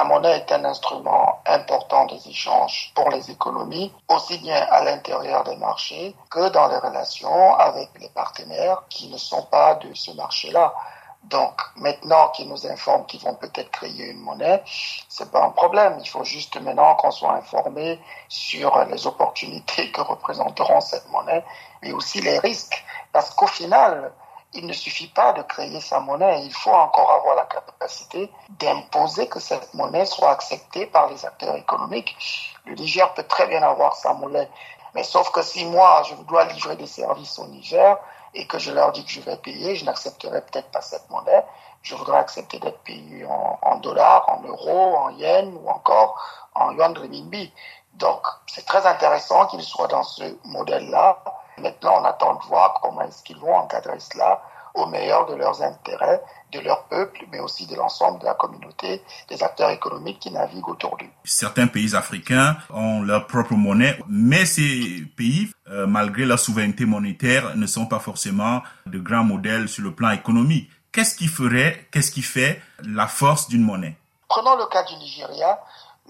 La monnaie est un instrument important des échanges pour les économies, aussi bien à l'intérieur des marchés que dans les relations avec les partenaires qui ne sont pas de ce marché-là. Donc maintenant qu'ils nous informent qu'ils vont peut-être créer une monnaie, c'est pas un problème. Il faut juste maintenant qu'on soit informé sur les opportunités que représenteront cette monnaie, mais aussi les risques. Parce qu'au final, il ne suffit pas de créer sa monnaie, il faut encore avoir la capacité d'imposer que cette monnaie soit acceptée par les acteurs économiques. Le Niger peut très bien avoir sa monnaie, mais sauf que si moi, je dois livrer des services au Niger et que je leur dis que je vais payer, je n'accepterai peut-être pas cette monnaie. Je voudrais accepter d'être payé en, dollars, en euros, en yens ou encore en yuan renminbi. Donc, c'est très intéressant qu'ils soient dans ce modèle-là. Maintenant, on attend de voir comment est-ce qu'ils vont encadrer cela au meilleur de leurs intérêts, de leur peuple, mais aussi de l'ensemble de la communauté des acteurs économiques qui naviguent autour d'eux. Certains pays africains ont leur propre monnaie, mais ces pays, euh, malgré leur souveraineté monétaire, ne sont pas forcément de grands modèles sur le plan économique. Qu'est-ce qui ferait, qu'est-ce qui fait la force d'une monnaie? Prenons le cas du Nigeria.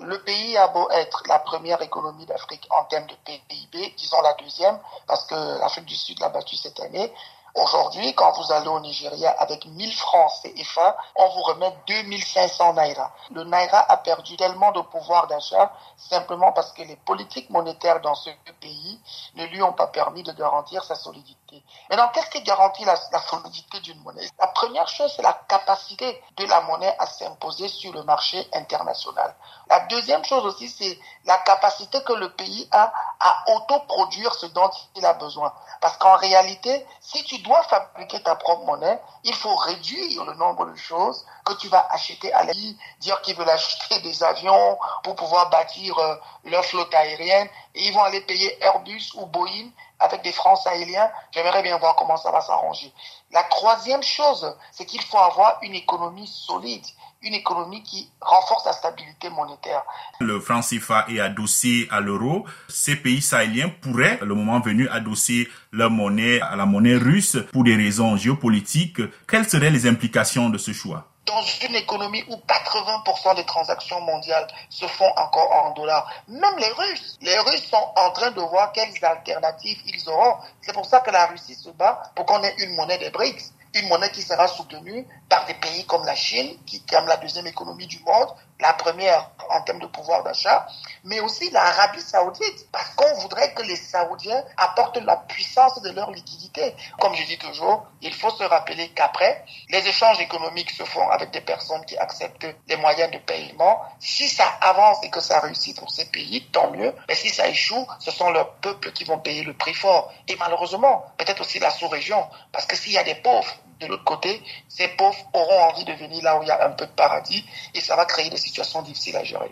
Le pays a beau être la première économie d'Afrique en termes de PIB, disons la deuxième, parce que l'Afrique du Sud l'a battu cette année, Aujourd'hui, quand vous allez au Nigeria avec 1000 francs CFA, on vous remet 2500 naira. Le naira a perdu tellement de pouvoir d'achat simplement parce que les politiques monétaires dans ce pays ne lui ont pas permis de garantir sa solidité. Maintenant, qu'est-ce qui garantit la, solidité d'une monnaie? La première chose, c'est la capacité de la monnaie à s'imposer sur le marché international. La deuxième chose aussi, c'est la capacité que le pays a à autoproduire ce dont il a besoin. Parce qu'en réalité, si tu dois fabriquer ta propre monnaie, il faut réduire le nombre de choses que tu vas acheter à vie, dire qu'ils veulent acheter des avions pour pouvoir bâtir euh, leur flotte aérienne et ils vont aller payer Airbus ou Boeing avec des francs sahéliens. J'aimerais bien voir comment ça va s'arranger. La troisième chose, c'est qu'il faut avoir une économie solide une économie qui renforce la stabilité monétaire. Le franc CFA est adossé à l'euro. Ces pays sahéliens pourraient, le moment venu, adosser leur monnaie à la monnaie russe pour des raisons géopolitiques. Quelles seraient les implications de ce choix? Dans une économie où 80% des transactions mondiales se font encore en dollars. Même les Russes, les Russes sont en train de voir quelles alternatives ils auront. C'est pour ça que la Russie se bat pour qu'on ait une monnaie des BRICS une monnaie qui sera soutenue par des pays comme la Chine, qui est la deuxième économie du monde, la première en termes de pouvoir d'achat, mais aussi l'Arabie saoudite, parce qu'on voudrait que les Saoudiens apportent la puissance de leur liquidité. Comme je dis toujours, il faut se rappeler qu'après, les échanges économiques se font avec des personnes qui acceptent les moyens de paiement. Si ça avance et que ça réussit pour ces pays, tant mieux. Mais si ça échoue, ce sont leurs peuples qui vont payer le prix fort. Et malheureusement, peut-être aussi la sous-région, parce que s'il y a des pauvres de l'autre côté, ces pauvres auront envie de venir là où il y a un peu de paradis et ça va créer des situations difficiles à gérer.